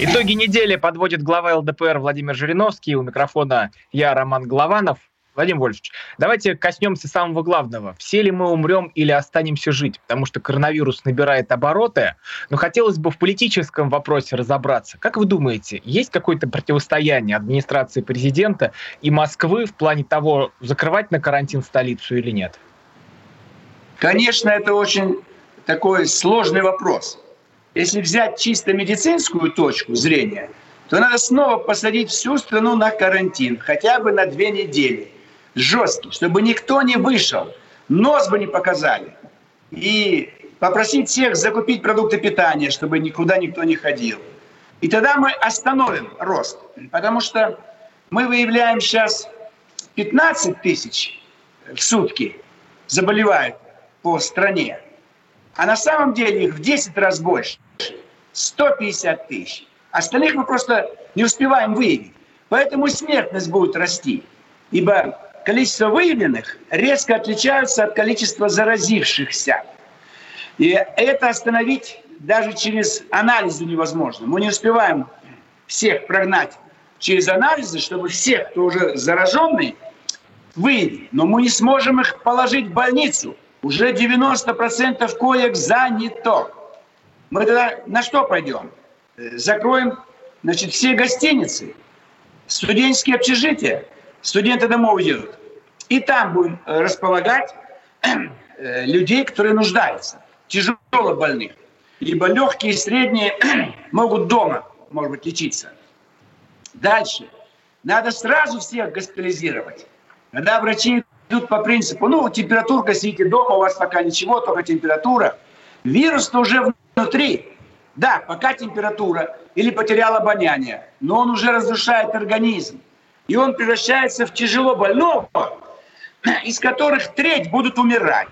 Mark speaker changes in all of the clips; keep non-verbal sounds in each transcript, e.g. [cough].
Speaker 1: Итоги недели подводит глава ЛДПР Владимир Жириновский. У микрофона я, Роман Голованов. Владимир Вольфович, давайте коснемся самого главного. Все ли мы умрем или останемся жить? Потому что коронавирус набирает обороты. Но хотелось бы в политическом вопросе разобраться. Как вы думаете, есть какое-то противостояние администрации президента и Москвы в плане того, закрывать на карантин столицу или нет?
Speaker 2: Конечно, это очень такой сложный вопрос. Если взять чисто медицинскую точку зрения, то надо снова посадить всю страну на карантин, хотя бы на две недели. Жесткий, чтобы никто не вышел, нос бы не показали. И попросить всех закупить продукты питания, чтобы никуда никто не ходил. И тогда мы остановим рост. Потому что мы выявляем сейчас 15 тысяч в сутки заболевают по стране. А на самом деле их в 10 раз больше. 150 тысяч. Остальных мы просто не успеваем выявить. Поэтому смертность будет расти. Ибо количество выявленных резко отличаются от количества заразившихся. И это остановить даже через анализы невозможно. Мы не успеваем всех прогнать через анализы, чтобы всех, кто уже зараженный, выявить. Но мы не сможем их положить в больницу. Уже 90% коек занято. Мы тогда на что пойдем? Закроем значит, все гостиницы, студенческие общежития, студенты домой уедут. И там будем располагать [clears throat] э, людей, которые нуждаются, тяжело больных. Ибо легкие и средние [clears throat] могут дома, может быть, лечиться. Дальше. Надо сразу всех госпитализировать. Когда врачи идут по принципу, ну, температурка, сидите дома, у вас пока ничего, только температура. Вирус-то уже внутри. Да, пока температура или потерял обоняние, но он уже разрушает организм. И он превращается в тяжело больного, из которых треть будут умирать.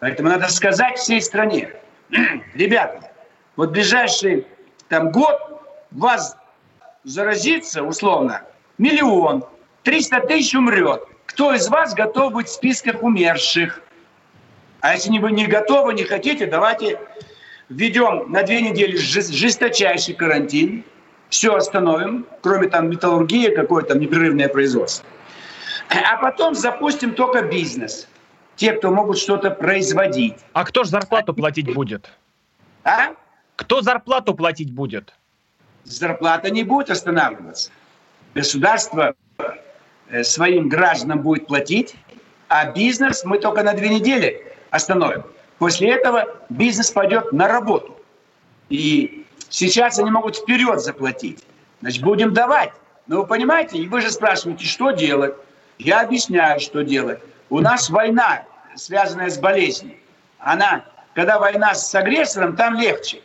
Speaker 2: Поэтому надо сказать всей стране, [clears throat] ребята, вот ближайший там год вас заразится, условно, миллион, 300 тысяч умрет. Кто из вас готов быть в списках умерших? А если вы не готовы, не хотите, давайте введем на две недели жесточайший карантин, все остановим, кроме там металлургии, какое-то непрерывное производство. А потом запустим только бизнес. Те, кто могут что-то производить.
Speaker 1: А кто же зарплату платить будет?
Speaker 2: А?
Speaker 1: Кто зарплату платить будет?
Speaker 2: Зарплата не будет останавливаться. Государство своим гражданам будет платить, а бизнес мы только на две недели остановим. После этого бизнес пойдет на работу. И сейчас они могут вперед заплатить. Значит, будем давать. Но вы понимаете, и вы же спрашиваете, что делать? Я объясняю, что делать. У нас война, связанная с болезнью. Она, когда война с агрессором, там легче.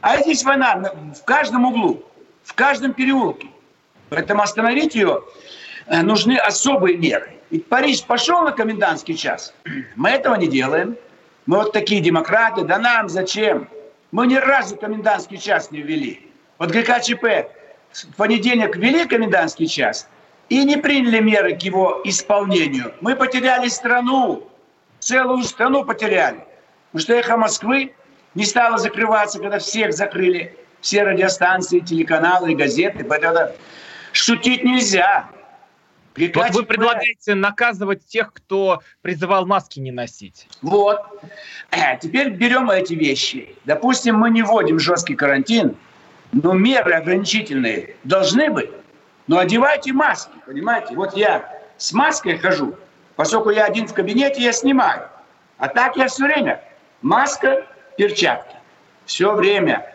Speaker 2: А здесь война в каждом углу, в каждом переулке. Поэтому остановить ее э, нужны особые меры. Ведь Париж пошел на комендантский час. [clears throat] Мы этого не делаем. Мы вот такие демократы, да нам зачем? Мы ни разу комендантский час не ввели. Вот ГКЧП в понедельник ввели комендантский час и не приняли меры к его исполнению. Мы потеряли страну, целую страну потеряли. Потому что эхо Москвы не стало закрываться, когда всех закрыли, все радиостанции, телеканалы, газеты. Поэтому шутить нельзя.
Speaker 1: Вот вы предлагаете наказывать тех, кто призывал маски не носить.
Speaker 2: Вот. Э, теперь берем эти вещи. Допустим, мы не вводим жесткий карантин, но меры ограничительные должны быть. Но одевайте маски, понимаете? Вот я с маской хожу, поскольку я один в кабинете, я снимаю. А так я все время. Маска, перчатки. Все время.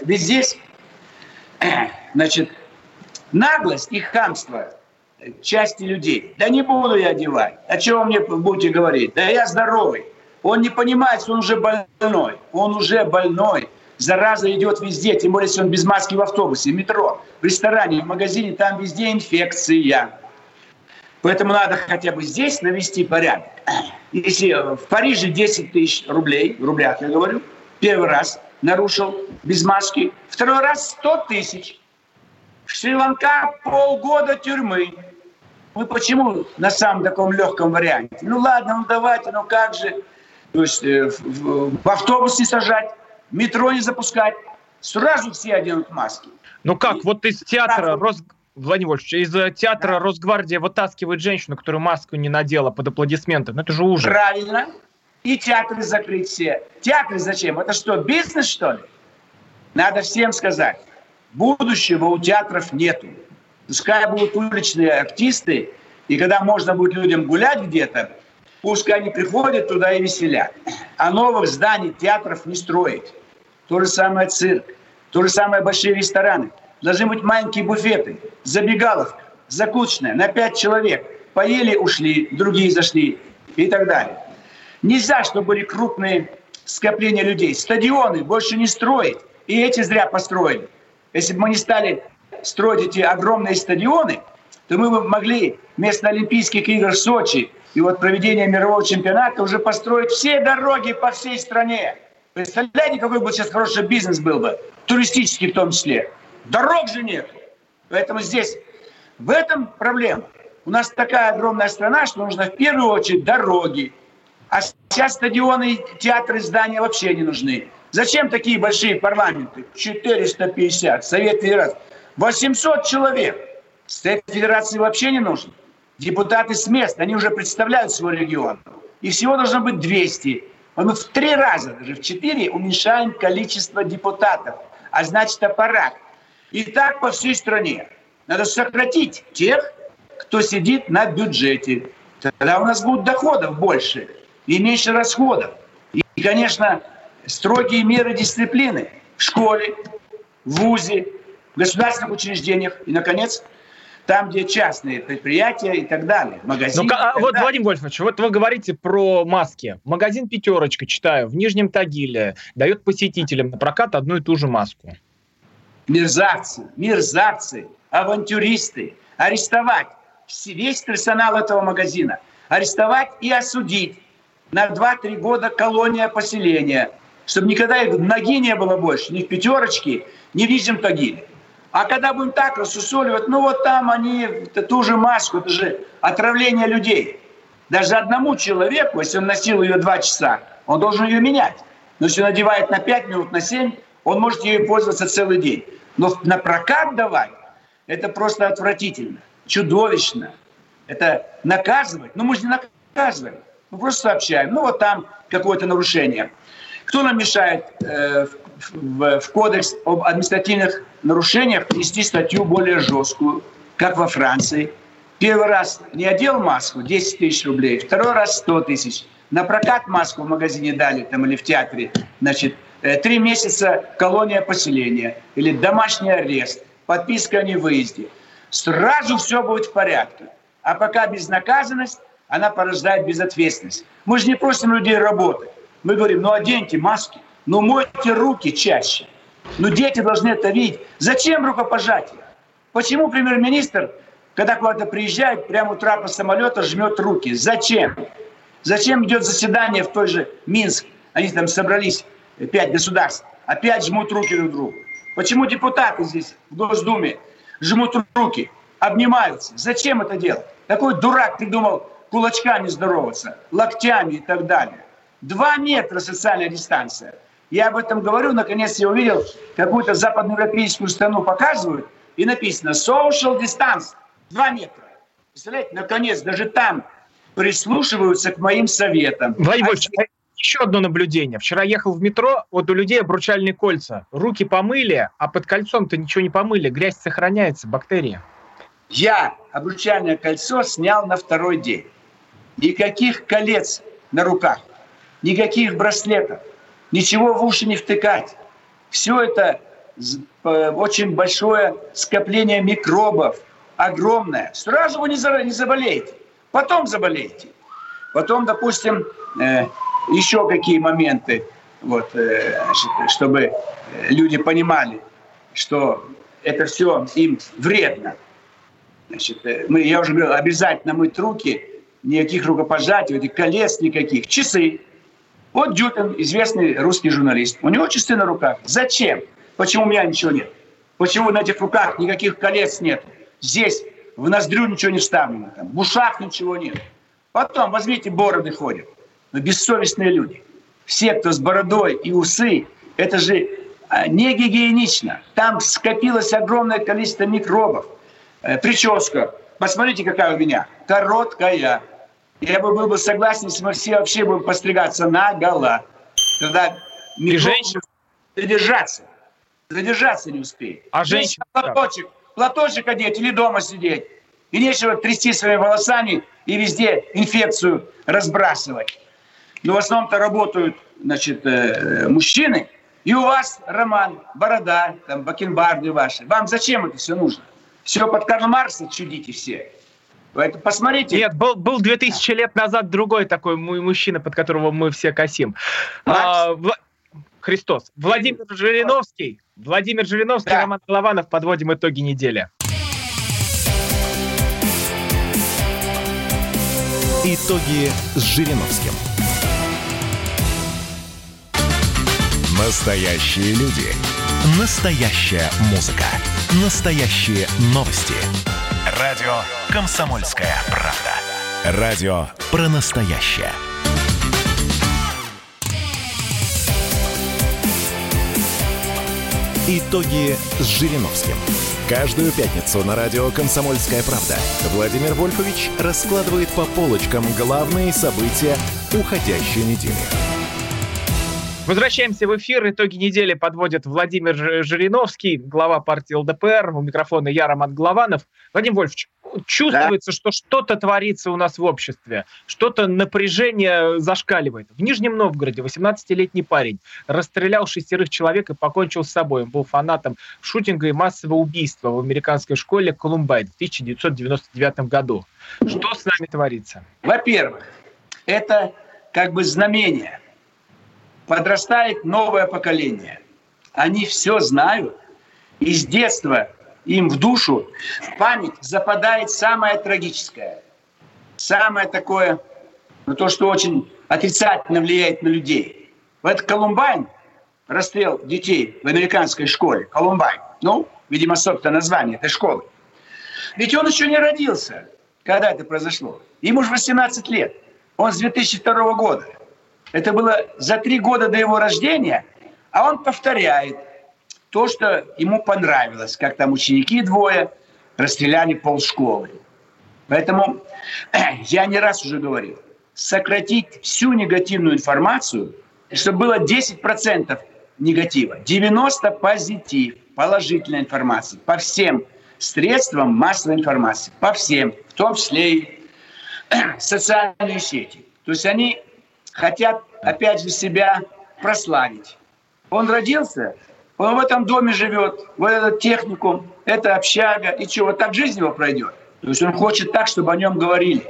Speaker 2: Ведь здесь, э, значит, наглость и хамство части людей. Да не буду я одевать. О чем мне будете говорить? Да я здоровый. Он не понимает, что он уже больной. Он уже больной. зараза идет везде, тем более, если он без маски в автобусе, в метро, в ресторане, в магазине, там везде инфекция. Поэтому надо хотя бы здесь навести порядок. Если в Париже 10 тысяч рублей, в рублях я говорю, первый раз нарушил без маски, второй раз 100 тысяч. Шри-Ланка полгода тюрьмы. Мы почему на самом таком легком варианте? Ну ладно, ну давайте, ну как же. То есть э, в, в, в автобус не сажать, метро не запускать. Сразу все оденут маски.
Speaker 1: Ну как, И вот из театра сразу... Рос... Владимир Вольфович, из э, театра да. Росгвардия вытаскивает женщину, которая маску не надела под аплодисменты. Ну это же ужас.
Speaker 2: Правильно. И театры закрыть все. Театры зачем? Это что, бизнес, что ли? Надо всем сказать. Будущего у театров нету. Пускай будут уличные артисты, и когда можно будет людям гулять где-то, пускай они приходят туда и веселят. А новых зданий, театров не строить. То же самое цирк, то же самое большие рестораны. Должны быть маленькие буфеты, забегаловка, закусочная на пять человек. Поели, ушли, другие зашли и так далее. Нельзя, чтобы были крупные скопления людей. Стадионы больше не строить. И эти зря построили. Если бы мы не стали строить эти огромные стадионы, то мы бы могли вместо Олимпийских игр в Сочи и вот проведения мирового чемпионата уже построить все дороги по всей стране. Представляете, какой бы сейчас хороший бизнес был бы, туристический в том числе. Дорог же нет. Поэтому здесь в этом проблема. У нас такая огромная страна, что нужно в первую очередь дороги. А сейчас стадионы, театры, здания вообще не нужны. Зачем такие большие парламенты? 450, Совет Федерации. 800 человек. Совет Федерации вообще не нужен. Депутаты с мест, они уже представляют свой регион. И всего должно быть 200. Мы в три раза, даже в четыре, уменьшаем количество депутатов. А значит, аппарат. И так по всей стране. Надо сократить тех, кто сидит на бюджете. Тогда у нас будет доходов больше и меньше расходов. И, конечно, строгие меры дисциплины в школе, в ВУЗе, в государственных учреждениях и, наконец, там, где частные предприятия и так далее, магазины. Ну,
Speaker 1: а, вот, далее. Владимир Вольфович, вот вы говорите про маски. Магазин «Пятерочка», читаю, в Нижнем Тагиле дает посетителям на прокат одну и ту же маску.
Speaker 2: Мерзавцы, мерзавцы, авантюристы. Арестовать весь персонал этого магазина. Арестовать и осудить на 2-3 года колония поселения чтобы никогда их ноги не было больше, ни в пятерочке, ни в нижнем тагиле. А когда будем так рассусоливать, ну вот там они, это ту же маску, это же отравление людей. Даже одному человеку, если он носил ее два часа, он должен ее менять. Но если он надевает на 5 минут, на 7, он может ее пользоваться целый день. Но на прокат давать, это просто отвратительно, чудовищно. Это наказывать. Ну мы же не наказываем, мы просто сообщаем. Ну вот там какое-то нарушение. Кто нам мешает э, в, в кодекс об административных нарушениях внести статью более жесткую, как во Франции? Первый раз не одел маску, 10 тысяч рублей, второй раз 100 тысяч. На прокат маску в магазине дали там или в театре, значит, э, три месяца колония поселения или домашний арест, подписка о невыезде. Сразу все будет в порядке. А пока безнаказанность, она порождает безответственность. Мы же не просим людей работать. Мы говорим, ну оденьте маски, ну мойте руки чаще. Ну дети должны это видеть. Зачем рукопожатие? Почему премьер-министр, когда куда-то приезжает, прямо у трапа самолета жмет руки? Зачем? Зачем идет заседание в той же Минск? Они там собрались, пять государств, опять жмут руки друг другу. Почему депутаты здесь, в Госдуме, жмут руки, обнимаются? Зачем это делать? Такой дурак придумал кулачками здороваться, локтями и так далее. Два метра социальная дистанция. Я об этом говорю, наконец я увидел, какую-то западноевропейскую страну показывают, и написано social distance, два метра. Представляете, наконец, даже там прислушиваются к моим советам.
Speaker 1: Владимир а... еще одно наблюдение. Вчера ехал в метро, вот у людей обручальные кольца. Руки помыли, а под кольцом-то ничего не помыли. Грязь сохраняется, бактерии.
Speaker 2: Я обручальное кольцо снял на второй день. Никаких колец на руках никаких браслетов, ничего в уши не втыкать. Все это э, очень большое скопление микробов, огромное. Сразу вы не заболеете, потом заболеете. Потом, допустим, э, еще какие моменты. вот, э, чтобы люди понимали, что это все им вредно. Значит, мы, я уже говорил, обязательно мыть руки, никаких рукопожатий, этих колец никаких. Часы. Вот Дюпин, известный русский журналист. У него часы на руках. Зачем? Почему у меня ничего нет? Почему на этих руках никаких колец нет? Здесь в ноздрю ничего не вставлено, там, в ушах ничего нет. Потом возьмите бороды ходят. Но бессовестные люди. Все, кто с бородой и усы, это же а, не гигиенично. Там скопилось огромное количество микробов. Э, прическа. Посмотрите, какая у меня. Короткая. Я бы был бы согласен, если мы все вообще будем постригаться на гола. Тогда
Speaker 1: женщина
Speaker 2: задержаться. Задержаться не успеет.
Speaker 1: А женщина?
Speaker 2: Платочек, платочек одеть или дома сидеть. И нечего трясти своими волосами и везде инфекцию разбрасывать. Но в основном-то работают значит, э, мужчины. И у вас, Роман, борода, там, бакенбарды ваши. Вам зачем это все нужно? Все под Карла Маркса чудите все. Поэтому посмотрите.
Speaker 1: Нет, был, был 2000 лет назад другой такой мужчина, под которого мы все косим. А, Вла... Христос. Владимир Жириновский. Владимир Жириновский, да. Роман Голованов. Подводим итоги недели.
Speaker 3: Итоги с Жириновским. Настоящие люди. Настоящая музыка. Настоящие новости. Радио «Комсомольская правда». Радио про настоящее. Итоги с Жириновским. Каждую пятницу на радио «Комсомольская правда» Владимир Вольфович раскладывает по полочкам главные события уходящей недели.
Speaker 1: Возвращаемся в эфир. Итоги недели подводит Владимир Жириновский, глава партии ЛДПР. У микрофона я, Роман Голованов. Вадим Вольфович, чувствуется, да. что что-то творится у нас в обществе, что-то напряжение зашкаливает. В Нижнем Новгороде 18-летний парень расстрелял шестерых человек и покончил с собой. Он был фанатом шутинга и массового убийства в американской школе Колумбайн в 1999 году. Что с нами творится?
Speaker 2: Во-первых, это как бы знамение – подрастает новое поколение. Они все знают. И с детства им в душу, в память западает самое трагическое. Самое такое, ну, то, что очень отрицательно влияет на людей. В этот Колумбайн, расстрел детей в американской школе, Колумбайн, ну, видимо, собственно, название этой школы. Ведь он еще не родился, когда это произошло. Ему же 18 лет. Он с 2002 года. Это было за три года до его рождения, а он повторяет то, что ему понравилось, как там ученики двое расстреляли полшколы. Поэтому [clears throat] я не раз уже говорил, сократить всю негативную информацию, чтобы было 10% негатива, 90% позитив, положительная информация по всем средствам массовой информации, по всем, в том числе и [clears throat] социальные сети. То есть они хотят, опять же, себя прославить. Он родился, он в этом доме живет, в этот техникум, это общага, и вот так жизнь его пройдет? То есть он хочет так, чтобы о нем говорили.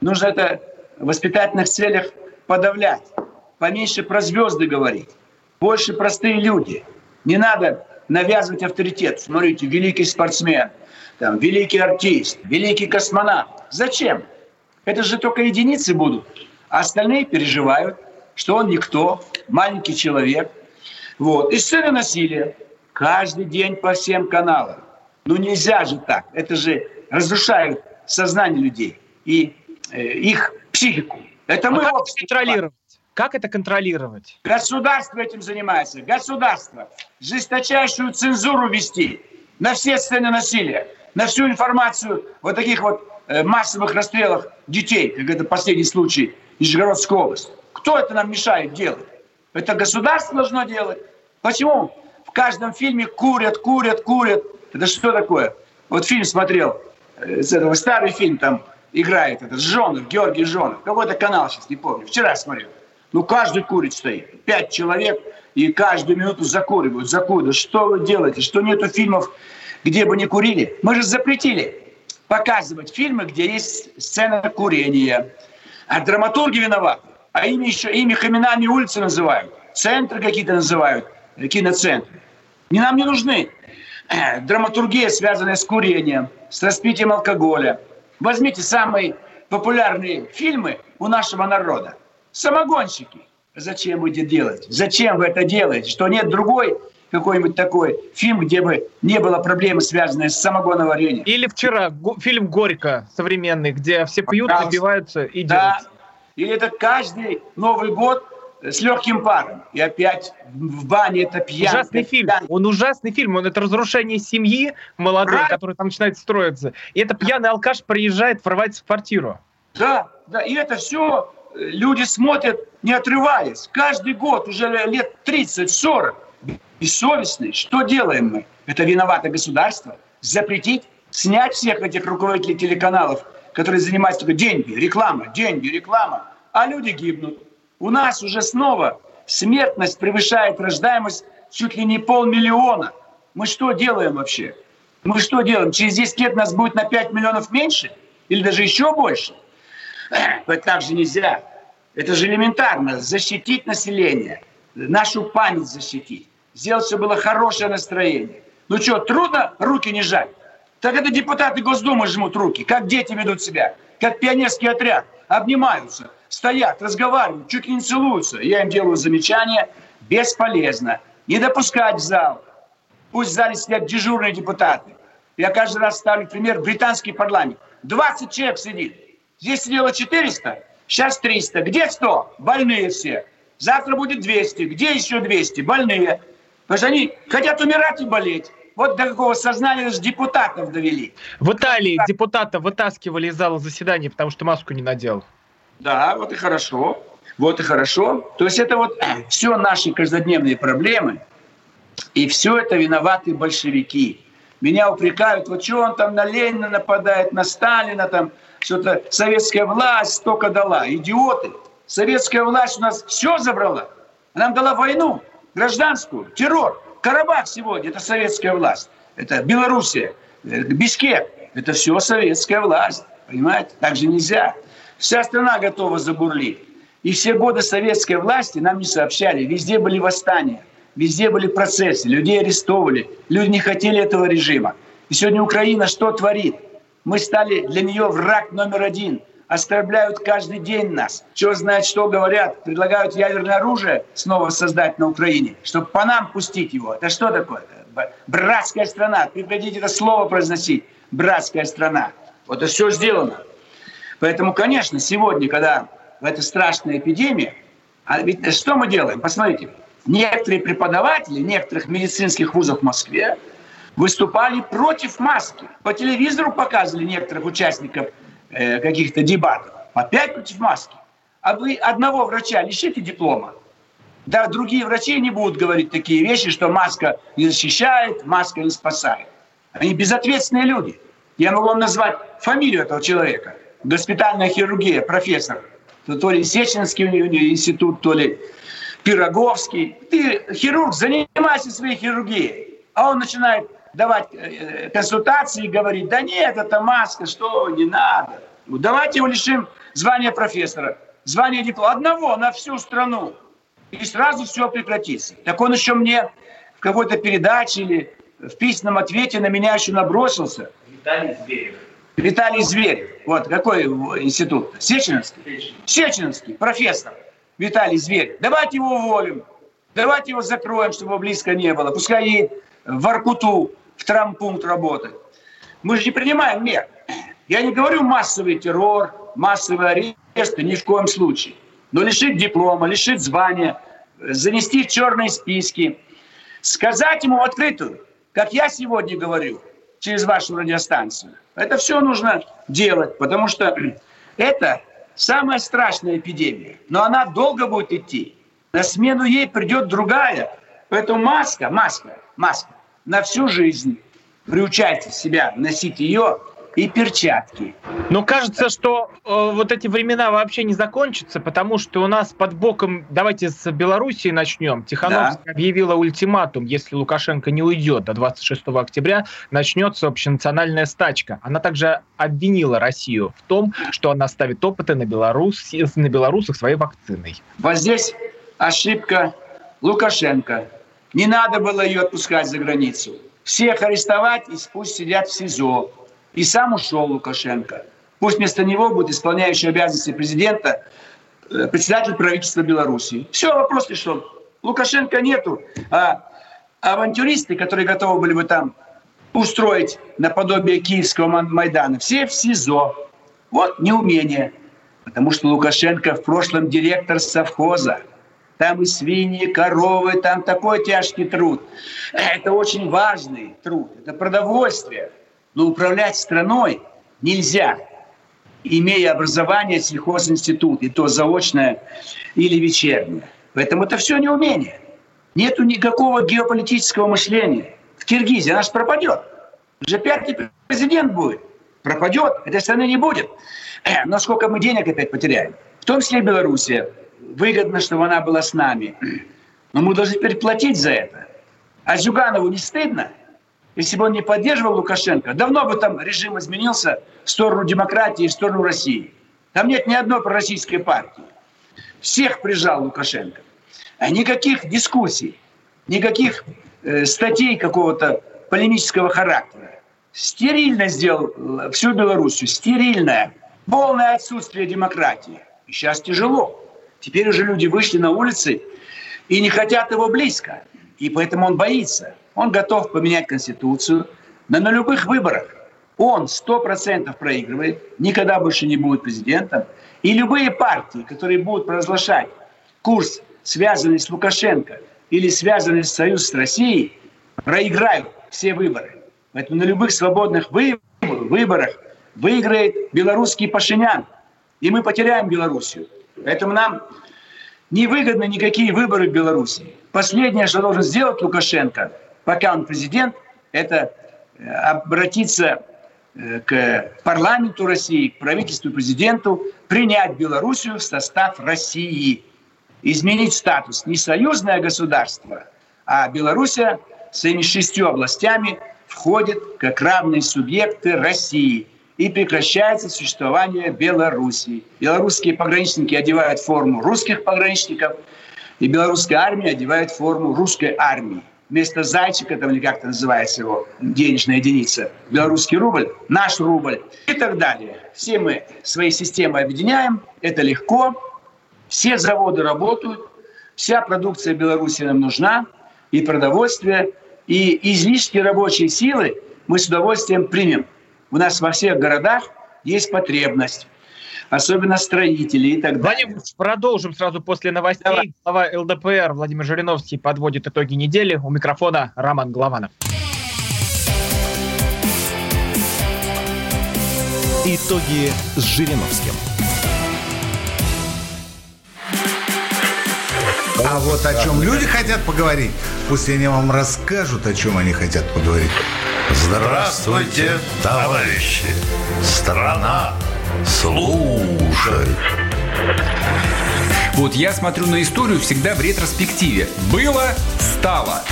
Speaker 2: Нужно это в воспитательных целях подавлять. Поменьше про звезды говорить. Больше простые люди. Не надо навязывать авторитет. Смотрите, великий спортсмен, там, великий артист, великий космонавт. Зачем? Это же только единицы будут. А остальные переживают, что он никто, маленький человек. Вот. И сцены насилия. Каждый день по всем каналам. Ну нельзя же так. Это же разрушает сознание людей и э, их психику. Это а
Speaker 1: мы как это контролировать? Как это контролировать?
Speaker 2: Государство этим занимается. Государство. Жесточайшую цензуру вести на все сцены насилия, на всю информацию вот таких вот э, массовых расстрелах детей, как это последний случай Нижегородской области. Кто это нам мешает делать? Это государство должно делать. Почему в каждом фильме курят, курят, курят? Это что такое? Вот фильм смотрел, э, с этого старый фильм там играет этот Жонов, Георгий Жонов. Какой-то канал сейчас, не помню. Вчера смотрел. Ну, каждый курит стоит. Пять человек, и каждую минуту закуривают, закуривают. Что вы делаете? Что нету фильмов, где бы не курили? Мы же запретили показывать фильмы, где есть сцена курения, а драматурги виноваты. А ими еще, ими именами улицы называют. центры какие-то называют, киноцентры. Не нам не нужны. Драматургия, связанная с курением, с распитием алкоголя. Возьмите самые популярные фильмы у нашего народа. Самогонщики. Зачем вы это делаете? Зачем вы это делаете? Что нет другой какой-нибудь такой фильм, где бы не было проблемы, связанной с самогоноварением.
Speaker 1: Или вчера фильм «Горько» современный, где все пьют,
Speaker 2: Пожалуйста.
Speaker 1: напиваются и
Speaker 2: Да.
Speaker 1: дерутся.
Speaker 2: И это каждый Новый год с легким паром. И опять в бане это пьянка.
Speaker 1: Ужасный фильм. Он ужасный фильм. Он это разрушение семьи молодой,
Speaker 2: Правильно.
Speaker 1: которая там начинает строиться. И это пьяный алкаш приезжает, врывается в квартиру.
Speaker 2: Да, да, и это все люди смотрят, не отрываясь. Каждый год, уже лет 30-40. Бессовестные. Что делаем мы? Это виновато государство. Запретить, снять всех этих руководителей телеканалов, которые занимаются только деньги, реклама, деньги, реклама. А люди гибнут. У нас уже снова смертность превышает рождаемость чуть ли не полмиллиона. Мы что делаем вообще? Мы что делаем? Через 10 лет нас будет на 5 миллионов меньше? Или даже еще больше? Эх, Так же нельзя. Это же элементарно. Защитить население, нашу память защитить, сделать, чтобы было хорошее настроение. Ну что, трудно руки не жать? Так это депутаты Госдумы жмут руки, как дети ведут себя, как пионерский отряд, обнимаются, стоят, разговаривают, чуть ли не целуются. Я им делаю замечание, бесполезно. Не допускать в зал. Пусть в зале сидят дежурные депутаты. Я каждый раз ставлю пример британский парламент. 20 человек сидит. Здесь сидело 400, сейчас 300. Где 100? Больные все. Завтра будет 200. Где еще 200? Больные. Потому что они хотят умирать и болеть. Вот до какого сознания даже депутатов довели.
Speaker 1: В Италии депутата вытаскивали из зала заседания, потому что маску не надел.
Speaker 2: Да, вот и хорошо. Вот и хорошо. То есть это вот [clears throat] все наши каждодневные проблемы. И все это виноваты большевики. Меня упрекают, вот что он там на Ленина нападает, на Сталина, там что-то советская власть столько дала. Идиоты. Советская власть у нас все забрала. Она нам дала войну, гражданскую, террор. Карабах сегодня – это советская власть. Это Белоруссия, э, Бишкек – это все советская власть. Понимаете? Так же нельзя. Вся страна готова забурлить. И все годы советской власти нам не сообщали. Везде были восстания, везде были процессы, людей арестовывали. Люди не хотели этого режима. И сегодня Украина что творит? Мы стали для нее враг номер один. Оскорбляют каждый день нас. Что знает, что говорят. Предлагают ядерное оружие снова создать на Украине, чтобы по нам пустить его. Это что такое? Братская страна. Прекратите это слово произносить. Братская страна. Вот это все сделано. Поэтому, конечно, сегодня, когда в этой страшной эпидемии, а ведь что мы делаем? Посмотрите, некоторые преподаватели некоторых медицинских вузов в Москве выступали против маски. По телевизору показывали некоторых участников э, каких-то дебатов. Опять против маски. А вы одного врача лишите диплома. Да, другие врачи не будут говорить такие вещи, что маска не защищает, маска не спасает. Они безответственные люди. Я могу вам назвать фамилию этого человека. Госпитальная хирургия, профессор. То ли Сеченский институт, то ли Пироговский. Ты хирург, занимайся своей хирургией. А он начинает давать консультации и говорить, да нет, это маска, что, не надо. Давайте его лишим звания профессора, звания диплома. Одного на всю страну. И сразу все прекратится. Так он еще мне в какой-то передаче или в письменном ответе на меня еще набросился.
Speaker 4: Виталий Зверев.
Speaker 2: Виталий Зверев. Вот какой институт? Сеченовский?
Speaker 4: Сеченовский.
Speaker 2: Сеченовский, профессор Виталий Зверев. Давайте его уволим. Давайте его закроем, чтобы его близко не было. Пускай едет в Аркуту, в травмпункт работать. Мы же не принимаем мер. Я не говорю массовый террор, массовые аресты, ни в коем случае. Но лишить диплома, лишить звания, занести в черные списки, сказать ему открытую, как я сегодня говорю, через вашу радиостанцию. Это все нужно делать, потому что [clears throat] это самая страшная эпидемия. Но она долго будет идти. На смену ей придет другая. Поэтому маска, маска, маска на всю жизнь. Приучайте себя носить ее и перчатки.
Speaker 1: Но кажется, что э, вот эти времена вообще не закончатся, потому что у нас под боком, давайте с Белоруссии начнем. Тихановская да. объявила ультиматум, если Лукашенко не уйдет до 26 октября, начнется общенациональная стачка. Она также обвинила Россию в том, что она ставит опыты на, Беларусь, на белорусах своей вакциной.
Speaker 2: Вот здесь ошибка Лукашенко. Не надо было ее отпускать за границу. Всех арестовать и пусть сидят в СИЗО. И сам ушел Лукашенко. Пусть вместо него будет исполняющий обязанности президента э, председатель правительства Беларуси. Все, вопрос решен. Лукашенко нету, а авантюристы, которые готовы были бы там устроить наподобие киевского Майдана, все в СИЗО. Вот неумение. Потому что Лукашенко в прошлом директор совхоза. Там и свиньи, и коровы, там такой тяжкий труд. Это очень важный труд, это продовольствие. Но управлять страной нельзя, имея образование сельхозинститут, и то заочное или вечернее. Поэтому это все неумение. Нету никакого геополитического мышления. В Киргизии она же пропадет. Уже пятый президент будет. Пропадет, этой страны не будет. Э, но сколько мы денег опять потеряем? В том числе и Белоруссия. Выгодно, чтобы она была с нами. Но мы должны теперь платить за это. А Зюганову не стыдно? Если бы он не поддерживал Лукашенко, давно бы там режим изменился в сторону демократии, в сторону России. Там нет ни одной пророссийской партии. Всех прижал Лукашенко. А никаких дискуссий, никаких э, статей какого-то полемического характера. Стерильно сделал э, всю Белоруссию, стерильная, полное отсутствие демократии. И сейчас тяжело. Теперь уже люди вышли на улицы и не хотят его близко. И поэтому он боится. Он готов поменять Конституцию, но на любых выборах он 100% проигрывает, никогда больше не будет президентом. И любые партии, которые будут провозглашать курс, связанный с Лукашенко или связанный с союз с Россией, проиграют все выборы. Поэтому на любых свободных выборах выиграет белорусский Пашинян. И мы потеряем Белоруссию. Поэтому нам невыгодны никакие выборы в Беларуси. Последнее, что должен сделать Лукашенко, пока он президент, это э, обратиться э, к парламенту России, к правительству, президенту, принять Белоруссию в состав России, изменить статус. Не союзное государство, а Белоруссия своими шестью областями входит как равные субъекты России и прекращается существование Белоруссии. Белорусские пограничники одевают форму русских пограничников, и белорусская армия одевает форму русской армии. Вместо зайчика, там или как-то называется его денежная единица, белорусский рубль, наш рубль и так далее. Все мы свои системы объединяем, это легко, все заводы работают, вся продукция Беларуси нам нужна, и продовольствие, и излишки рабочей силы мы с удовольствием примем. У нас во всех городах есть потребность особенно строители и так далее.
Speaker 1: Владимир, продолжим сразу после новостей. Давай. Глава ЛДПР Владимир Жириновский подводит итоги недели. У микрофона Роман Главанов.
Speaker 3: Итоги с Жириновским.
Speaker 4: А вот о чем люди хотят поговорить, пусть они вам расскажут, о чем они хотят поговорить.
Speaker 5: Здравствуйте, товарищи! Страна слушает!
Speaker 6: Вот я смотрю на историю всегда в ретроспективе. Было, стало.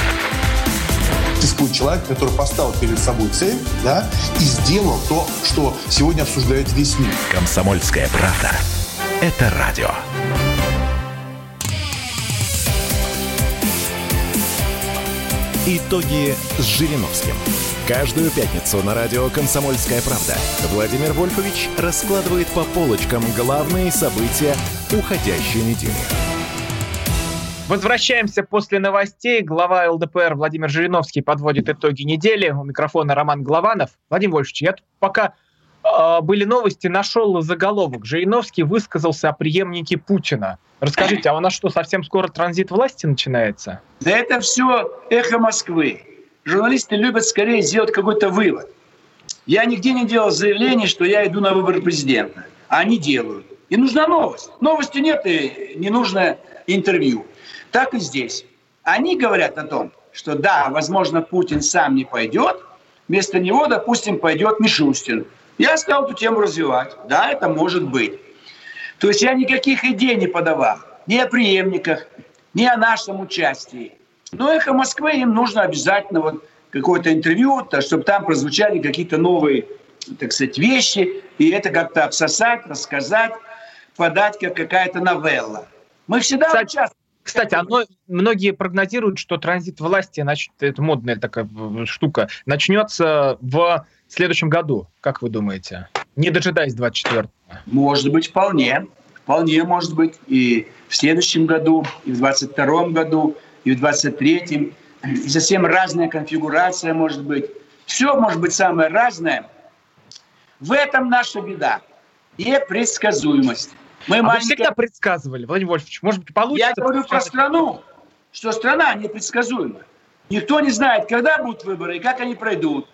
Speaker 7: Существует человек, который поставил перед собой цель, да, и сделал то, что сегодня обсуждает весь мир.
Speaker 3: Комсомольская правда. Это радио. Итоги с Жириновским. Каждую пятницу на радио «Комсомольская правда» Владимир Вольфович раскладывает по полочкам главные события уходящей недели.
Speaker 1: Возвращаемся после новостей. Глава ЛДПР Владимир Жириновский подводит итоги недели. У микрофона Роман Главанов. Владимир Вольфович, я пока э, были новости, нашел заголовок. Жириновский высказался о преемнике Путина. Расскажите, а у нас что, совсем скоро транзит власти начинается?
Speaker 2: Да это все эхо Москвы. Журналисты любят скорее сделать какой-то вывод. Я нигде не делал заявление, что я иду на выборы президента. А они делают. И нужна новость. Новости нет, и не нужно интервью. Так и здесь. Они говорят о том, что да, возможно, Путин сам не пойдет, вместо него, допустим, пойдет Мишустин. Я стал эту тему развивать. Да, это может быть. То есть я никаких идей не подавал. Ни о преемниках, ни о нашем участии. Но «Эхо Москвы» им нужно обязательно вот какое-то интервью, то, чтобы там прозвучали какие-то новые, так сказать, вещи, и это как-то обсосать, рассказать, подать как какая-то новелла. Мы всегда
Speaker 1: Кстати, Кстати, оно, многие прогнозируют, что транзит власти, нач... это модная такая штука, начнется в следующем году. Как вы думаете? Не дожидаясь 24
Speaker 2: Может быть, вполне. Вполне может быть и в следующем году, и в 22 году, и в 23 и совсем разная конфигурация может быть. Все может быть самое разное. В этом наша беда. Непредсказуемость.
Speaker 1: Мы а маленькая... вы всегда предсказывали, Владимир Вольфович, может быть, получится?
Speaker 2: Я говорю про страну, что страна непредсказуема. Никто не знает, когда будут выборы и как они пройдут.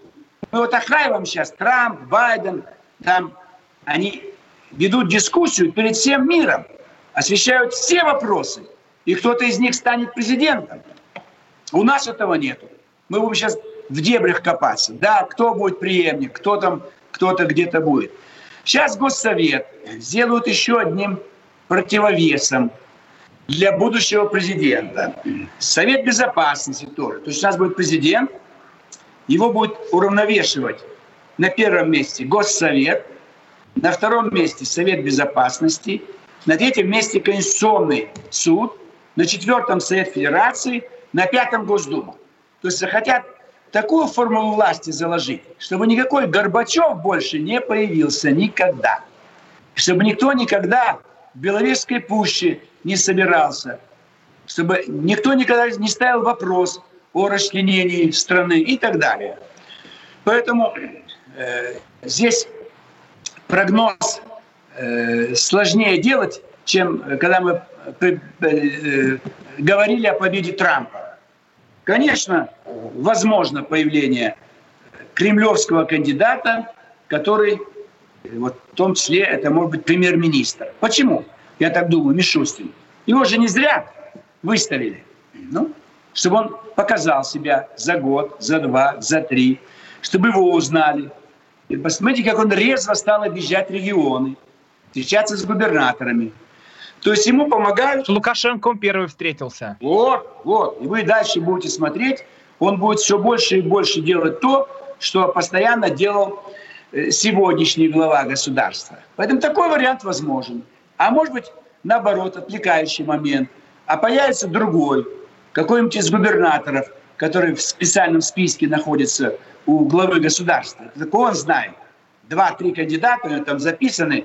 Speaker 2: Мы вот охраиваем сейчас Трамп, Байден, там они ведут дискуссию перед всем миром, освещают все вопросы, и кто-то из них станет президентом. У нас этого нету. Мы будем сейчас в дебрях копаться. Да, кто будет преемник, кто там, кто-то где-то будет. Сейчас Госсовет сделают еще одним противовесом для будущего президента. Совет Безопасности тоже. То есть у нас будет президент, его будет уравновешивать на первом месте Госсовет, на втором месте Совет Безопасности, на третьем месте Конституционный суд, на четвертом Совет Федерации, на пятом Госдума. То есть захотят такую формулу власти заложить, чтобы никакой Горбачев больше не появился никогда. Чтобы никто никогда в Беловежской пуще не собирался. Чтобы никто никогда не ставил вопрос о расчленении страны и так далее. Поэтому э, здесь прогноз э, сложнее делать, чем когда мы э, э, говорили о победе Трампа. Конечно, возможно появление кремлевского кандидата, который, вот, в том числе, это может быть премьер-министр. Почему? Я так думаю, Мишустин. Его же не зря выставили. Ну, чтобы он показал себя за год, за два, за три, чтобы его узнали. И посмотрите, как он резво стал объезжать регионы, встречаться с губернаторами, то есть ему помогают...
Speaker 1: С Лукашенко он первый встретился.
Speaker 2: Вот, вот. И вы дальше будете смотреть, он будет все больше и больше делать то, что постоянно делал э, сегодняшний глава государства. Поэтому такой вариант возможен. А может быть, наоборот, отвлекающий момент. А появится другой, какой-нибудь из губернаторов, который в специальном списке находится у главы государства. Такого он знает. Два-три кандидата там записаны.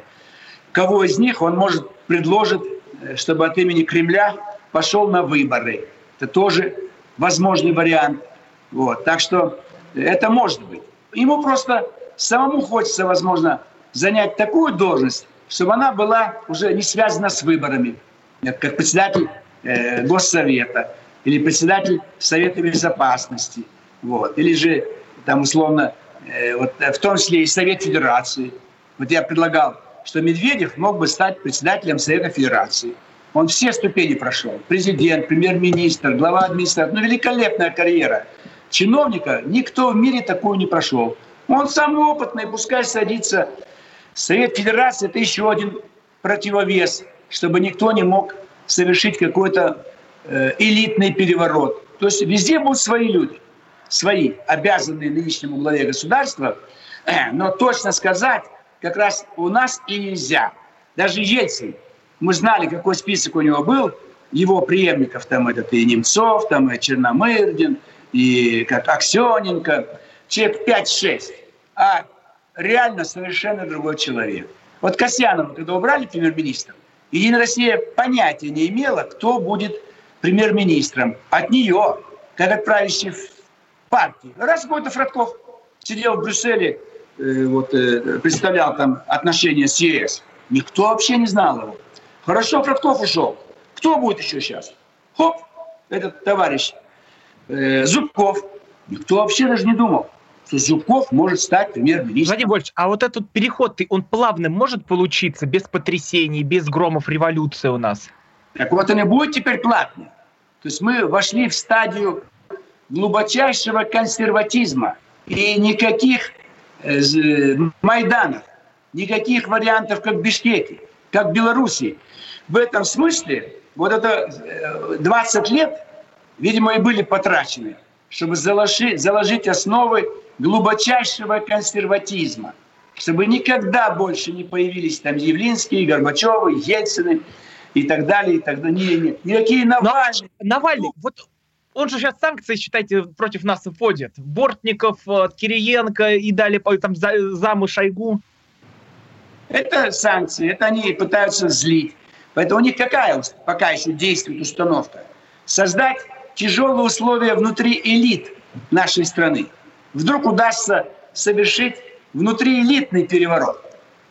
Speaker 2: Кого из них он может предложит, э, чтобы от имени Кремля пошел на выборы. Это тоже возможный вариант. Вот. Так что это может быть. Ему просто самому хочется, возможно, занять такую должность, чтобы она была уже не связана с выборами, как председатель э, Госсовета или председатель Совета Безопасности, вот. или же там условно э, вот, в том числе и Совет Федерации. Вот я предлагал что Медведев мог бы стать председателем Совета Федерации. Он все ступени прошел. Президент, премьер-министр, глава администрации. Ну, великолепная карьера. Чиновника никто в мире такую не прошел. Он самый опытный, пускай садится. Совет Федерации – это еще один противовес, чтобы никто не мог совершить какой-то э, элитный переворот. То есть везде будут свои люди, свои, обязанные нынешнему главе государства. Э, но точно сказать, как раз у нас и нельзя. Даже Ельцин, мы знали, какой список у него был, его преемников, там этот и Немцов, там и Черномырдин, и как Аксененко, человек 5-6. А реально совершенно другой человек. Вот Касьянова, когда убрали премьер-министром, Единая Россия понятия не имела, кто будет премьер-министром. От нее, как от правящей партии. Раз какой-то Фродков сидел в Брюсселе вот, э, представлял там отношения с ЕС. Никто вообще не знал его. Хорошо, Фродков ушел. Кто будет еще сейчас? Хоп, этот товарищ э, Зубков. Никто вообще даже не думал, что Зубков может стать премьер-министром.
Speaker 1: Владимир Вольфович, а вот этот переход, он плавным может получиться, без потрясений, без громов революции у нас?
Speaker 2: Так вот он и будет теперь платным. То есть мы вошли в стадию глубочайшего консерватизма. И никаких Э, Майданах, никаких вариантов, как в Бишкеке, как в Белоруссии. В этом смысле вот это 20 э, лет, видимо, и были потрачены, чтобы заложить, заложить основы глубочайшего консерватизма, чтобы никогда больше не появились там Явлинские, Горбачевы, Ельцины, и так далее, и так далее. Не, не, никакие Навальные.
Speaker 1: Но, Навальный, вот он же сейчас санкции, считайте, против нас вводит. Бортников, э, Кириенко и далее там замы Шойгу.
Speaker 2: Это санкции, это они пытаются злить. Поэтому у них какая пока еще действует установка? Создать тяжелые условия внутри элит нашей страны. Вдруг удастся совершить внутриэлитный переворот.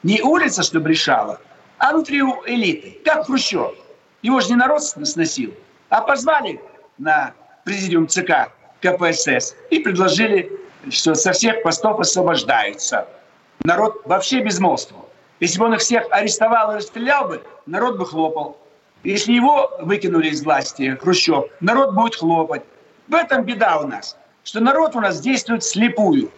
Speaker 2: Не улица, чтобы решала, а внутри элиты. Как Хрущев. Его же не народ сносил, а позвали на президиум ЦК КПСС и предложили, что со всех постов освобождаются. Народ вообще безмолвствовал. Если бы он их всех арестовал и расстрелял бы, народ бы хлопал. Если его выкинули из власти, Хрущев, народ будет хлопать. В этом беда у нас, что народ у нас действует слепую.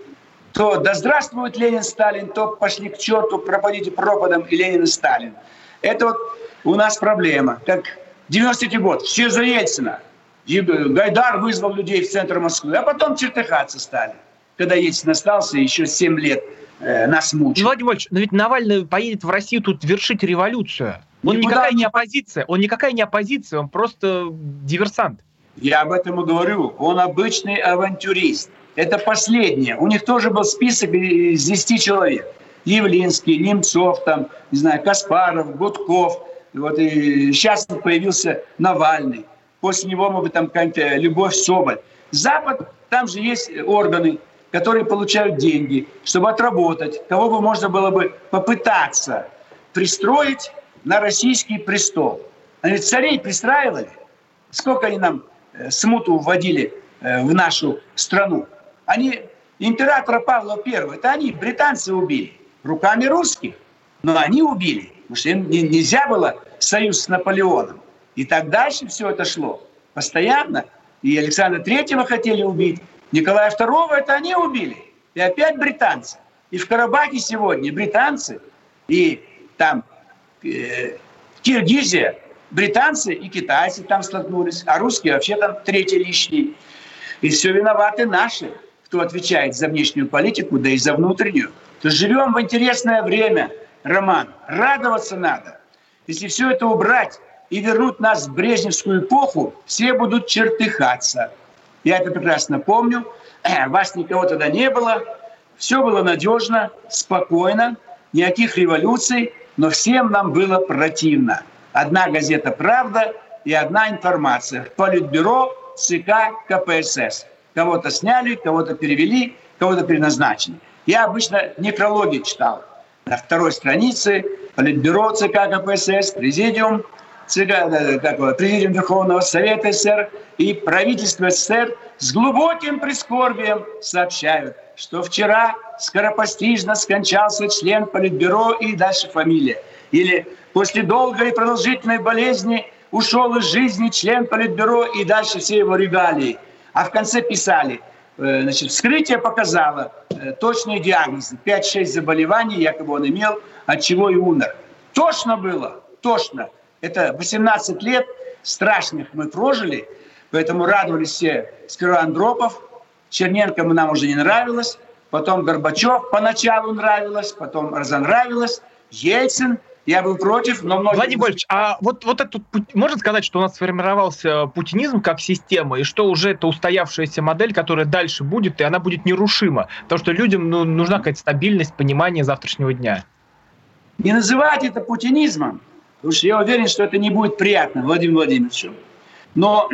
Speaker 2: То да здравствует Ленин, Сталин, то пошли к черту, пропадите пропадом и Ленин и Сталин. Это вот у нас проблема. Как 93 год, все за Ельцина. Гайдар вызвал людей в центр Москвы, а потом чертыхаться стали. Когда Ельцин остался, еще 7 лет э, нас мучил.
Speaker 1: Владимир Владимирович, но ведь Навальный поедет в Россию тут вершить революцию. Он Никуда никакая не оппозиция, он никакая не оппозиция, он просто диверсант.
Speaker 2: Я об этом и говорю. Он обычный авантюрист. Это последнее. У них тоже был список из 10 человек. Явлинский, Немцов, там, не знаю, Каспаров, Гудков. Вот и сейчас появился Навальный. После него, может быть, там какая-то Любовь Соболь. Запад, там же есть органы, которые получают деньги, чтобы отработать, кого бы можно было бы попытаться пристроить на российский престол. Они царей пристраивали. Сколько они нам э, смуту вводили э, в нашу страну. Они императора Павла I, это они, британцы, убили. Руками русских. Но они убили. Потому что им нельзя было союз с Наполеоном. И так дальше все это шло. Постоянно. И Александра Третьего хотели убить. Николая II это они убили. И опять британцы. И в Карабахе сегодня британцы. И там Э, Киргизия, британцы и китайцы там столкнулись, а русские вообще там третий лишний. И все виноваты наши, кто отвечает за внешнюю политику, да и за внутреннюю. То живем в интересное время, Роман. Радоваться надо. Если все это убрать и вернуть нас в брежневскую эпоху, все будут чертыхаться. Я это прекрасно помню. Вас никого тогда не было. Все было надежно, спокойно, никаких революций но всем нам было противно. Одна газета «Правда» и одна информация. Политбюро, ЦК, КПСС. Кого-то сняли, кого-то перевели, кого-то переназначили. Я обычно некрологи читал. На второй странице Политбюро, ЦК, КПСС, Президиум, ЦК, как, Президиум Верховного Совета СССР и правительство СССР с глубоким прискорбием сообщают – что вчера скоропостижно скончался член Политбюро и дальше фамилия. Или после долгой и продолжительной болезни ушел из жизни член Политбюро и дальше все его регалии. А в конце писали, э, значит, вскрытие показало э, точные диагнозы. 5-6 заболеваний якобы он имел, от чего и умер. Точно было, точно. Это 18 лет страшных мы прожили, поэтому радовались все. Скоро Андропов, Черненко нам уже не нравилось, потом Горбачев поначалу нравилось, потом разонравилось, Ельцин, я был против, но многие...
Speaker 1: Владимир Борисович, а вот, вот этот, можно сказать, что у нас сформировался путинизм как система, и что уже это устоявшаяся модель, которая дальше будет, и она будет нерушима, потому что людям ну, нужна какая-то стабильность, понимание завтрашнего дня.
Speaker 2: Не называть это путинизмом, потому что я уверен, что это не будет приятно Владимиру Владимировичу. Но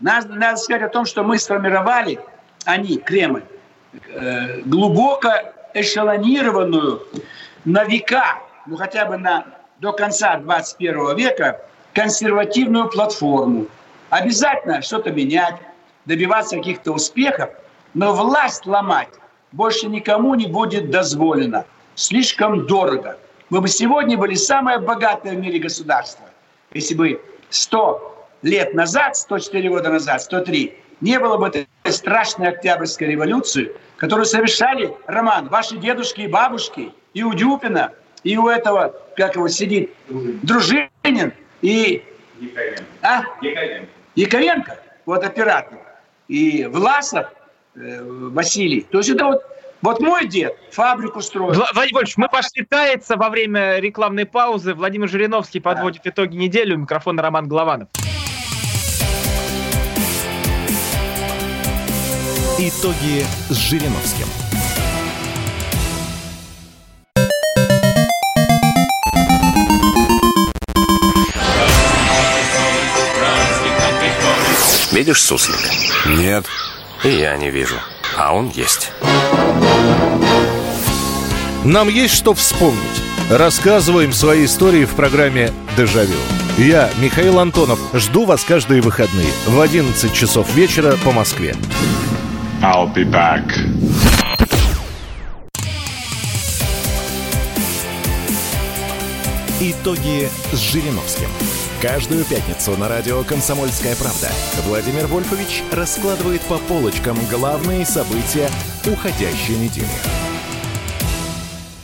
Speaker 2: надо, надо сказать о том, что мы сформировали они, Кремль, э, глубоко эшелонированную на века, ну хотя бы на, до конца 21 века, консервативную платформу. Обязательно что-то менять, добиваться каких-то успехов, но власть ломать больше никому не будет дозволено. Слишком дорого. Мы бы сегодня были самое богатое в мире государство, если бы 100 лет назад, 104 года назад, 103, не было бы этой страшной Октябрьской революции, которую совершали, Роман, ваши дедушки и бабушки, и у Дюпина, и у этого, как его сидит, Дружинин, и... Яковенко. А? Яковенко. Яковенко, вот оператор. И Власов, э, Василий. То есть это вот Вот мой дед фабрику строил.
Speaker 1: Владимир Владимирович, мы пошли каяться во время рекламной паузы. Владимир Жириновский подводит итоги недели. У микрофона Роман Голованов.
Speaker 3: Итоги с Жириновским.
Speaker 8: Видишь суслика?
Speaker 5: Нет.
Speaker 8: И я не вижу. А он есть.
Speaker 9: Нам есть что вспомнить. Рассказываем свои истории в программе «Дежавю». Я, Михаил Антонов, жду вас каждые выходные в 11 часов вечера по Москве.
Speaker 10: I'll be back.
Speaker 3: Итоги с Жириновским. Каждую пятницу на радио «Комсомольская правда» Владимир Вольфович раскладывает по полочкам главные события уходящей недели.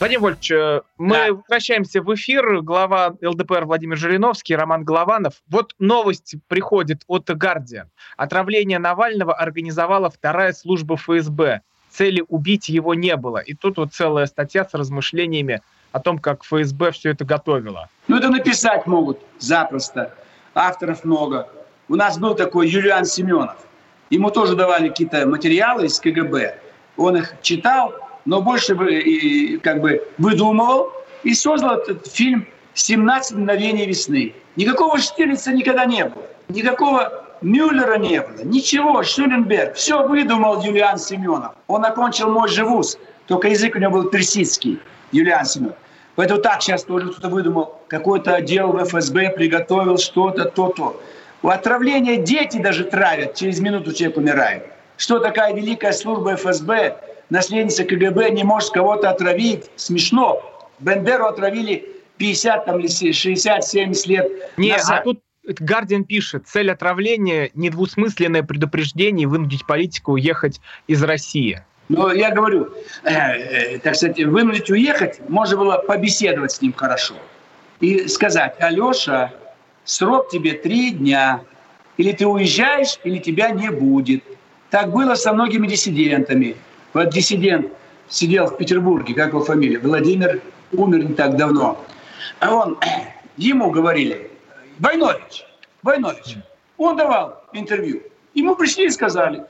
Speaker 1: Владимир Вольфович, э, мы
Speaker 2: Да.
Speaker 1: возвращаемся в эфир. Глава ЛДПР Владимир Жириновский, Роман Голованов. Вот новость приходит от «Гардиан». Отравление Навального организовала вторая служба ФСБ. Цели убить его не было. И тут вот целая статья с размышлениями о том, как ФСБ все это готовило.
Speaker 2: Ну, это написать могут запросто. Авторов много. У нас был такой Юлиан Семенов. Ему тоже давали какие-то материалы из КГБ. Он их читал, но больше бы и, как бы выдумывал и создал этот фильм «17 мгновений весны». Никакого Штирлица никогда не было. Никакого Мюллера не было. Ничего, Шуленберг. Все выдумал Юлиан Семенов. Он окончил мой же вуз. Только язык у него был персидский. Юлиан Семенов. Поэтому так сейчас тоже кто-то выдумал. Какой-то отдел в ФСБ приготовил что-то, то-то. У отравления дети даже травят. Через минуту человек умирает. Что такая великая служба ФСБ, наследница КГБ не может кого-то отравить? Смешно. Бендеру отравили 50 там, или 60-70 лет
Speaker 1: Не,
Speaker 2: назад.
Speaker 1: а тут Гардиан пишет, цель отравления – недвусмысленное предупреждение вынудить политику уехать из России.
Speaker 2: Но я говорю, э, э, так сказать, вынудить уехать, можно было побеседовать с ним хорошо. И сказать, Алеша, срок тебе три дня. Или ты уезжаешь, или тебя не будет. Так было со многими диссидентами. Вот диссидент сидел в Петербурге, как его фамилия, Владимир, умер не так давно. А он, [clears throat] ему говорили, Войнович, Войнович, он давал интервью. Ему пришли и сказали,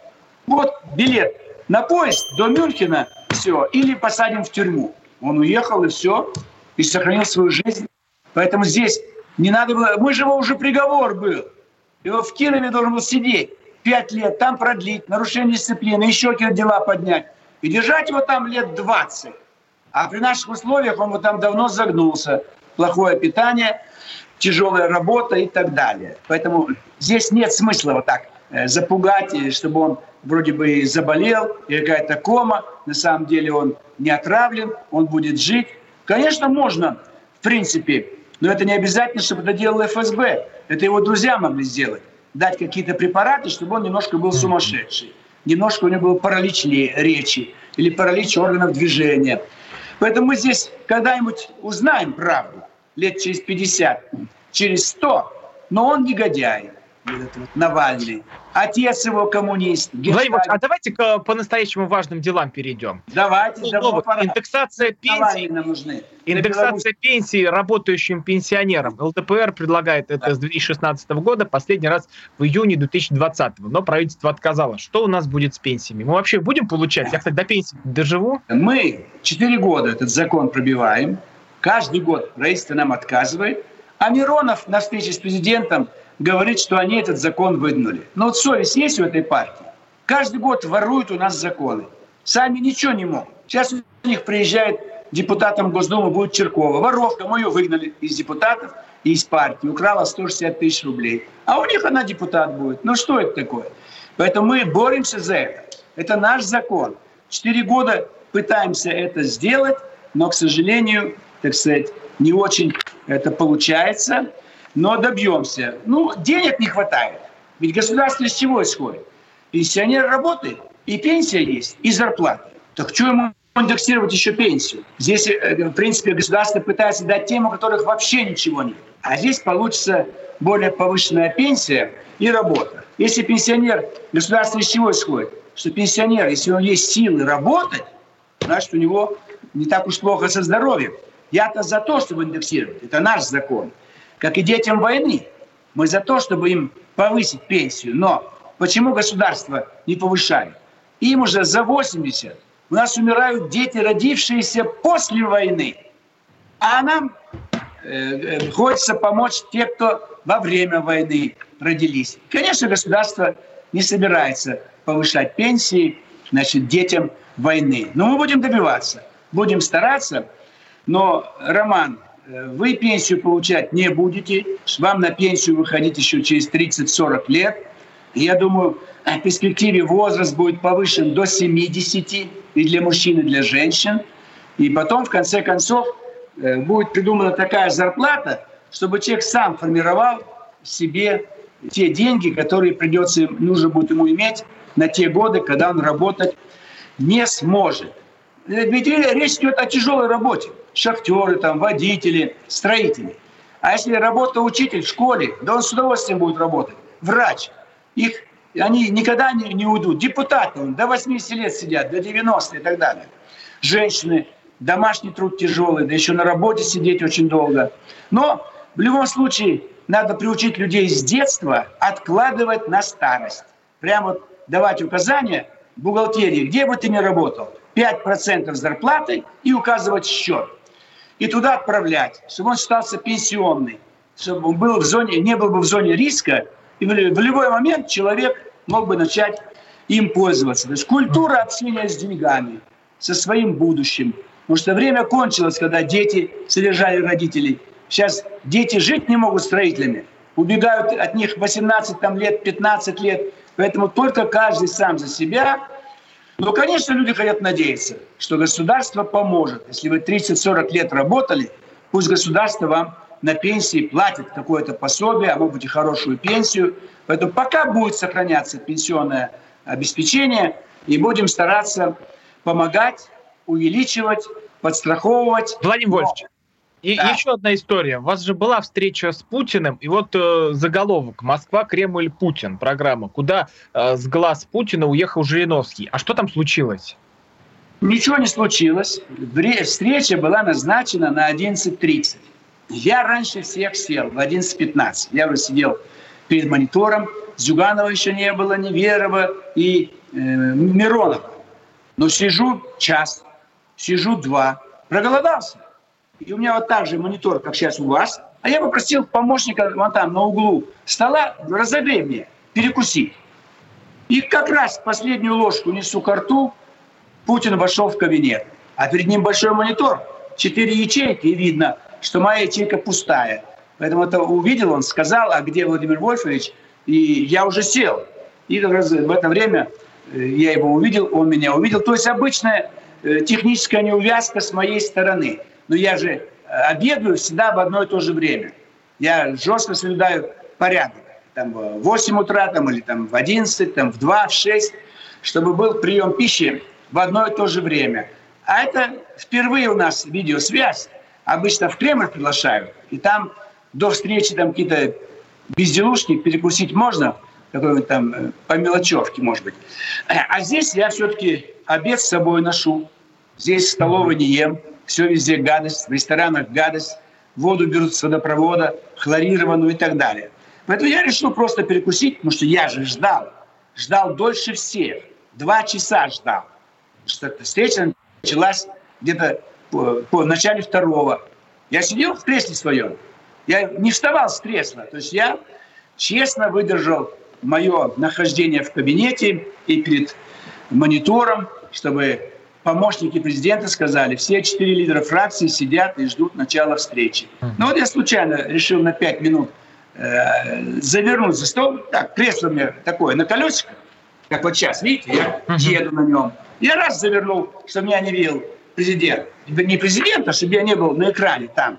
Speaker 2: вот билет на поезд до Мюнхена, все, или посадим в тюрьму. Он уехал и все, и сохранил свою жизнь. Поэтому здесь не надо было... Мы же его уже приговор был. Его в Кирове должен был сидеть пять лет, там продлить, нарушение дисциплины, еще какие-то дела поднять. И держать его там лет 20. А при наших условиях он вот там давно загнулся. Плохое питание, тяжелая работа и так далее. Поэтому здесь нет смысла вот так э, запугать, и чтобы он вроде бы заболел, и какая-то кома. На самом деле он не отравлен, он будет жить. Конечно, можно, в принципе, но это не обязательно, чтобы это делал ФСБ. Это его друзья могли сделать. Дать какие-то препараты, чтобы он немножко был сумасшедший. Немножко у него был паралич речи или паралич органов движения. Поэтому мы здесь когда-нибудь узнаем правду. Лет через 50, через 100. Но он негодяй. Вот этот вот Навальный. Отец его коммунист.
Speaker 1: Владимир а давайте к по-настоящему важным делам перейдем.
Speaker 2: Давайте,
Speaker 1: Ну,
Speaker 2: пора.
Speaker 1: индексация пенсий,
Speaker 2: нужны.
Speaker 1: Индексация пенсии работающим пенсионерам. ЛДПР предлагает это с 2016 года, последний раз в июне 2020, но правительство отказало. Что у нас будет с пенсиями? Мы вообще будем получать? Я, кстати, до пенсии доживу?
Speaker 2: Мы 4 года этот закон пробиваем. Каждый год правительство нам отказывает. А Миронов на встрече с президентом говорит, что они этот закон выдвинули. Но вот совесть есть у этой партии? Каждый год воруют у нас законы. Сами ничего не могут. Сейчас у них приезжает депутатом Госдумы будет Черкова. Воровка, мы ее выгнали из депутатов и из партии. Украла 160 тысяч рублей. А у них она депутат будет. Ну что это такое? Поэтому мы боремся за это. Это наш закон. Четыре года пытаемся это сделать, но, к сожалению, так сказать, не очень это получается. Но добьемся. Ну, денег не хватает. Ведь государство из чего исходит? Пенсионер работает, и пенсия есть, и зарплата. Так что ему индексировать еще пенсию? Здесь, э, в принципе, государство пытается дать тем, у которых вообще ничего нет. А здесь получится более повышенная пенсия и работа. Если пенсионер, государство из чего исходит? Что пенсионер, если у него есть силы работать, значит, у него не так уж плохо со здоровьем. Я-то за то, чтобы индексировать. Это наш закон. Как и детям войны. Мы за то, чтобы им повысить пенсию. Но почему государство не повышает? Им уже за 80. У нас умирают дети, родившиеся после войны. А нам э, э, хочется помочь тем, кто во время войны родились. Конечно, государство не собирается повышать пенсии значит, детям войны. Но мы будем добиваться, будем стараться. Но, Роман, вы пенсию получать не будете. Вам на пенсию выходить еще через 30-40 лет. И я думаю, в перспективе возраст будет повышен до 70 и для мужчин, и для женщин. И потом, в конце концов, э, будет придумана такая зарплата, чтобы человек сам формировал себе те деньги, которые придется, нужно будет ему иметь на те годы, когда он работать не сможет. Ведь речь идет о тяжелой работе. Шахтеры, там, водители, строители. А если работа учитель в школе, да он с удовольствием будет работать. Врач. Их, они никогда не, не уйдут. Депутаты до 80 лет сидят, до 90 и так далее. Женщины, домашний труд тяжелый, да еще на работе сидеть очень долго. Но в любом случае надо приучить людей с детства откладывать на старость. Прямо давать указания бухгалтерии, где бы ты ни работал, 5% зарплаты и указывать счет. И туда отправлять, чтобы он считался пенсионный, чтобы он был в зоне, не был бы в зоне риска, и в любой момент человек мог бы начать им пользоваться. То есть культура общения с деньгами, со своим будущим. Потому что время кончилось, когда дети содержали родителей. Сейчас дети жить не могут строителями. Убегают от них 18 там, лет, 15 лет. Поэтому только каждый сам за себя. Но, конечно, люди хотят надеяться, что государство поможет. Если вы 30-40 лет работали, пусть государство вам на пенсии платит какое-то пособие, а может быть и хорошую пенсию. Поэтому пока будет сохраняться пенсионное обеспечение, и будем стараться помогать, увеличивать, подстраховывать.
Speaker 1: Владимир Вольфович, и да. еще одна история. У вас же была встреча с Путиным, и вот э, заголовок «Москва, Кремль, Путин» программа, куда э, с глаз Путина уехал Жириновский. А что там случилось?
Speaker 2: Ничего не случилось. Встреча была назначена на 11.30. Я раньше всех сел в 11.15. Я уже сидел перед монитором. Зюганова еще не было, Неверова и э, Миронова. Но сижу час, сижу два. Проголодался. И у меня вот так же монитор, как сейчас у вас. А я попросил помощника вон там на углу стола, разогрей мне, перекусить. И как раз последнюю ложку несу к рту, Путин вошел в кабинет. А перед ним большой монитор, четыре ячейки, и видно, что моя ячейка пустая. Поэтому это увидел он, сказал, а где Владимир Вольфович? И я уже сел. И как раз в это время э, я его увидел, он меня увидел. То есть обычная э, техническая неувязка с моей стороны – но я же э, обедаю всегда в одно и то же время. Я жестко соблюдаю порядок. Там в 8 утра, там, или там в 11, там, в 2, в 6, чтобы был прием пищи в одно и то же время. А это впервые у нас видеосвязь. Обычно в Кремль приглашают, и там до встречи там какие-то безделушки перекусить можно, какой-нибудь там э, по мелочевке, может быть. А здесь я все-таки обед с собой ношу. Здесь в столовой не ем все везде гадость, в ресторанах гадость, воду берут с водопровода, хлорированную и так далее. Поэтому я решил просто перекусить, потому что я же ждал, ждал дольше всех, два часа ждал. Что встреча началась где-то по, по начале второго. Я сидел в кресле своем, я не вставал с кресла, то есть я честно выдержал мое нахождение в кабинете и перед монитором, чтобы помощники президента сказали, все четыре лидера фракции сидят и ждут начала встречи. Ну вот я случайно решил на пять минут э, завернуть за стол. Так, кресло у меня такое на колесиках, как вот сейчас, видите, я еду на нем. Я раз завернул, чтобы меня не видел президент. Не президент, а чтобы я не был на экране там,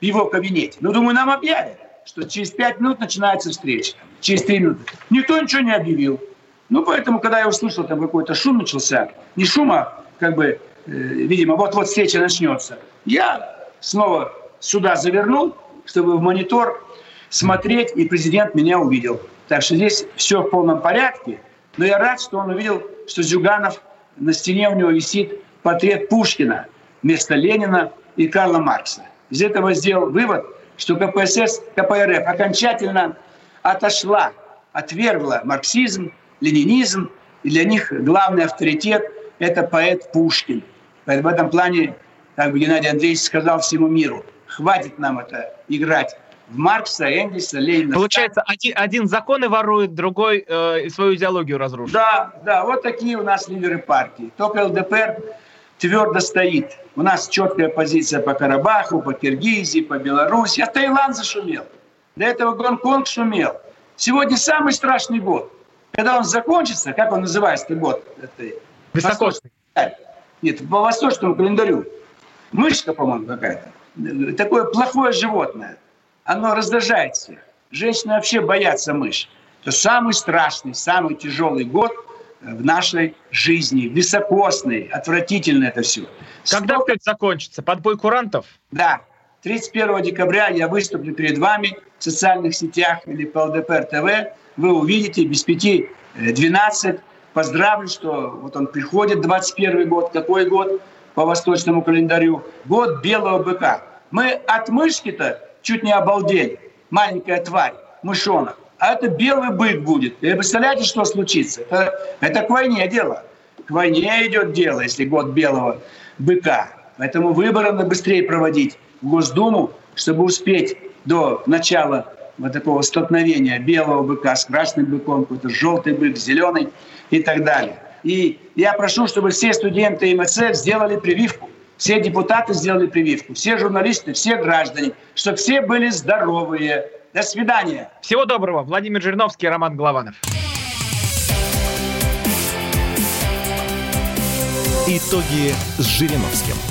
Speaker 2: в его кабинете. Ну, думаю, нам объявят, что через пять минут начинается встреча. Через три минуты. Никто ничего не объявил. Ну, поэтому, когда я услышал, там какой-то шум начался, не шума, как бы, э, видимо, вот-вот встреча начнется. Я снова сюда завернул, чтобы в монитор смотреть, и президент меня увидел. Так что здесь все в полном порядке. Но я рад, что он увидел, что Зюганов, на стене у него висит портрет Пушкина вместо Ленина и Карла Маркса. Из этого сделал вывод, что КПСС, КПРФ окончательно отошла, отвергла марксизм, ленинизм, и для них главный авторитет – это поэт Пушкин. В этом плане, как бы Геннадий Андреевич сказал всему миру, хватит нам это играть в Маркса, Энгельса, Ленина.
Speaker 1: Получается, один, один законы ворует, другой э, свою идеологию разрушит.
Speaker 2: Да, да, вот такие у нас лидеры партии. Только ЛДПР твердо стоит. У нас четкая позиция по Карабаху, по Киргизии, по Беларуси. А Таиланд зашумел. До этого Гонконг шумел. Сегодня самый страшный год. Когда он закончится, как он называется, год? Это,
Speaker 1: Высокосный.
Speaker 2: Нет, по восточному календарю. Мышка, по-моему, какая-то. Такое плохое животное. Оно раздражает всех. Женщины вообще боятся мышь. Это самый страшный, самый тяжелый год в нашей жизни. Високосный, отвратительно это все.
Speaker 1: Когда Столько... опять закончится? Подбой курантов?
Speaker 2: Да. 31 декабря я выступлю перед вами в социальных сетях или по ЛДПР ТВ. Вы увидите без пяти 12. Поздравлю, что вот он приходит, 21 год. Какой год по восточному календарю? Год белого быка. Мы от мышки-то чуть не обалдели. Маленькая тварь, мышонок. А это белый бык будет. И представляете, что случится? Это, это к войне дело. К войне идет дело, если год белого быка. Поэтому выборы надо быстрее проводить в Госдуму, чтобы успеть до начала вот такого столкновения белого быка с красным быком, какой-то желтый бык, зеленый и так далее. И я прошу, чтобы все студенты МСФ сделали прививку. Все депутаты сделали прививку, все журналисты, все граждане, чтобы все были здоровые. До свидания.
Speaker 1: Всего доброго. Владимир Жириновский, Роман Голованов.
Speaker 3: Итоги с Жириновским.